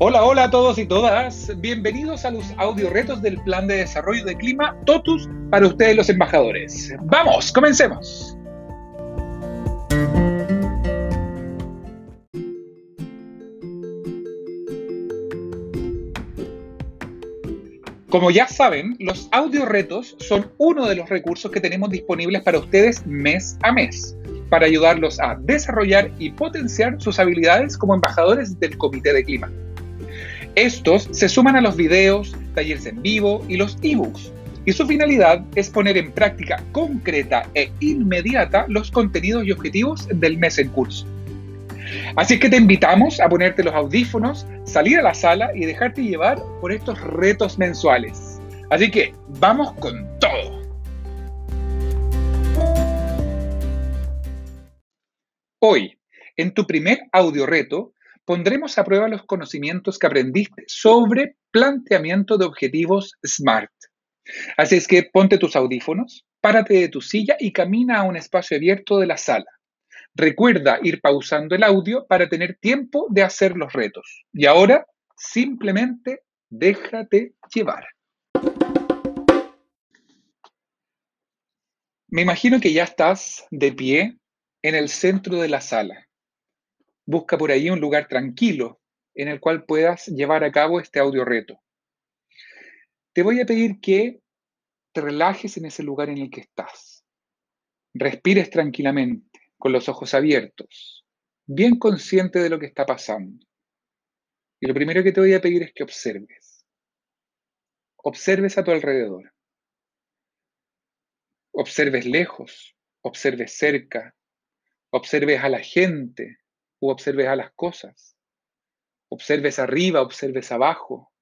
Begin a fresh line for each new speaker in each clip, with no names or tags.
Hola, hola a todos y todas. Bienvenidos a los audio retos del Plan de Desarrollo de Clima TOTUS para ustedes los embajadores. Vamos, comencemos. Como ya saben, los audio retos son uno de los recursos que tenemos disponibles para ustedes mes a mes, para ayudarlos a desarrollar y potenciar sus habilidades como embajadores del Comité de Clima. Estos se suman a los videos, talleres en vivo y los ebooks, y su finalidad es poner en práctica concreta e inmediata los contenidos y objetivos del mes en curso. Así que te invitamos a ponerte los audífonos, salir a la sala y dejarte llevar por estos retos mensuales. Así que vamos con todo. Hoy, en tu primer audio reto, pondremos a prueba los conocimientos que aprendiste sobre planteamiento de objetivos SMART. Así es que ponte tus audífonos, párate de tu silla y camina a un espacio abierto de la sala. Recuerda ir pausando el audio para tener tiempo de hacer los retos. Y ahora, simplemente déjate llevar. Me imagino que ya estás de pie en el centro de la sala busca por ahí un lugar tranquilo en el cual puedas llevar a cabo este audio reto. Te voy a pedir que te relajes en ese lugar en el que estás. Respires tranquilamente, con los ojos abiertos, bien consciente de lo que está pasando. Y lo primero que te voy a pedir es que observes. Observes a tu alrededor. Observes lejos, observes cerca, observes a la gente, o observes a las cosas. Observes arriba, observes abajo.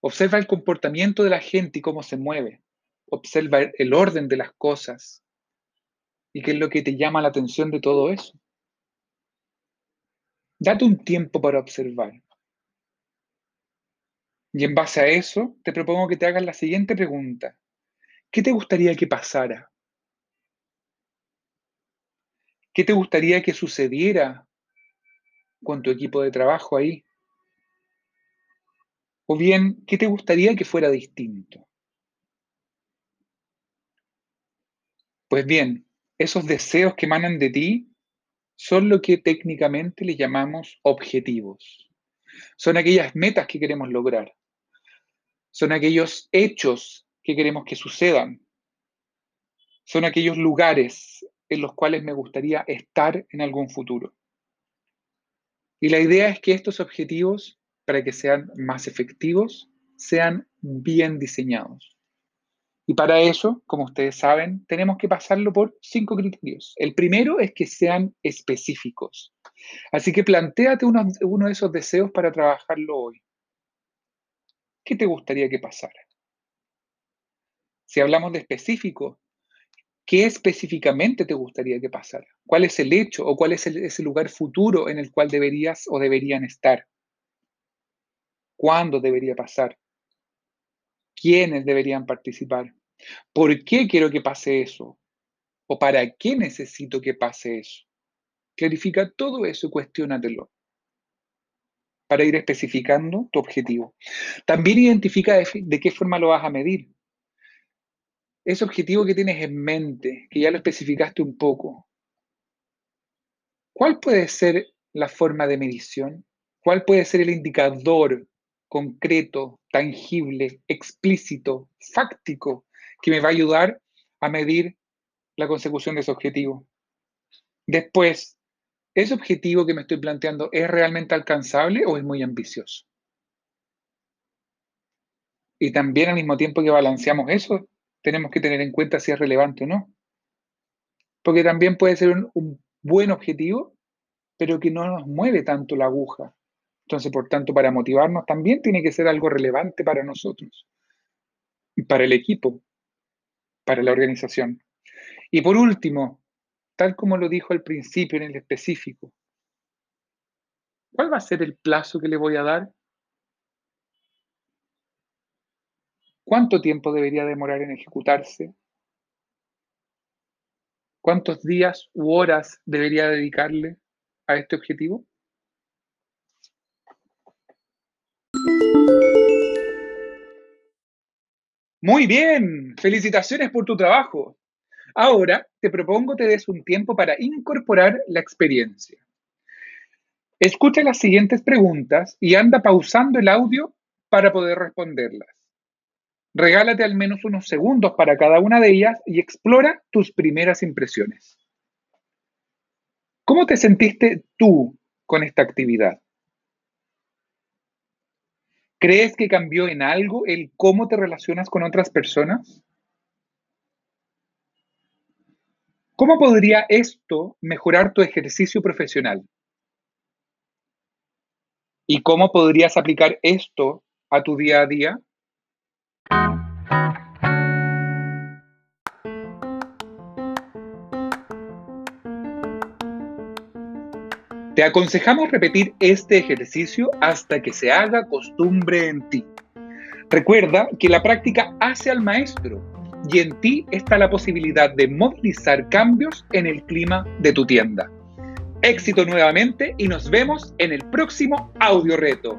Observa el comportamiento de la gente y cómo se mueve. Observa el orden de las cosas. ¿Y qué es lo que te llama la atención de todo eso? Date un tiempo para observar. Y en base a eso, te propongo que te hagas la siguiente pregunta. ¿Qué te gustaría que pasara? ¿Qué te gustaría que sucediera con tu equipo de trabajo ahí? O bien, ¿qué te gustaría que fuera distinto? Pues bien, esos deseos que emanan de ti son lo que técnicamente le llamamos objetivos. Son aquellas metas que queremos lograr. Son aquellos hechos que queremos que sucedan. Son aquellos lugares, en los cuales me gustaría estar en algún futuro. Y la idea es que estos objetivos, para que sean más efectivos, sean bien diseñados. Y para eso, como ustedes saben, tenemos que pasarlo por cinco criterios. El primero es que sean específicos. Así que planteate uno, uno de esos deseos para trabajarlo hoy. ¿Qué te gustaría que pasara? Si hablamos de específico, ¿Qué específicamente te gustaría que pasara? ¿Cuál es el hecho o cuál es ese lugar futuro en el cual deberías o deberían estar? ¿Cuándo debería pasar? ¿Quiénes deberían participar? ¿Por qué quiero que pase eso? ¿O para qué necesito que pase eso? Clarifica todo eso y cuestiónatelo para ir especificando tu objetivo. También identifica de qué forma lo vas a medir ese objetivo que tienes en mente, que ya lo especificaste un poco, ¿cuál puede ser la forma de medición? ¿Cuál puede ser el indicador concreto, tangible, explícito, fáctico, que me va a ayudar a medir la consecución de ese objetivo? Después, ¿ese objetivo que me estoy planteando es realmente alcanzable o es muy ambicioso? Y también al mismo tiempo que balanceamos eso, tenemos que tener en cuenta si es relevante o no. Porque también puede ser un, buen objetivo, pero que no nos mueve tanto la aguja. Entonces, por tanto, para motivarnos también tiene que ser algo relevante para nosotros, para el equipo, para la organización. Y por último, tal como lo dijo al principio en el específico, ¿cuál va a ser el plazo que le voy a dar ¿Cuánto tiempo debería demorar en ejecutarse? ¿Cuántos días u horas debería dedicarle a este objetivo? Muy bien, felicitaciones por tu trabajo. Ahora te propongo que des un tiempo para incorporar la experiencia. Escucha las siguientes preguntas y anda pausando el audio para poder responderlas. Regálate al menos unos segundos para cada una de ellas y explora tus primeras impresiones. ¿Cómo te sentiste tú con esta actividad? ¿Crees que cambió en algo el cómo te relacionas con otras personas? ¿Cómo podría esto mejorar tu ejercicio profesional? ¿Y cómo podrías aplicar esto a tu día a día? Te aconsejamos repetir este ejercicio hasta que se haga costumbre en ti. Recuerda que la práctica hace al maestro y en ti está la posibilidad de movilizar cambios en el clima de tu tienda. Éxito nuevamente y nos vemos en el próximo audio reto.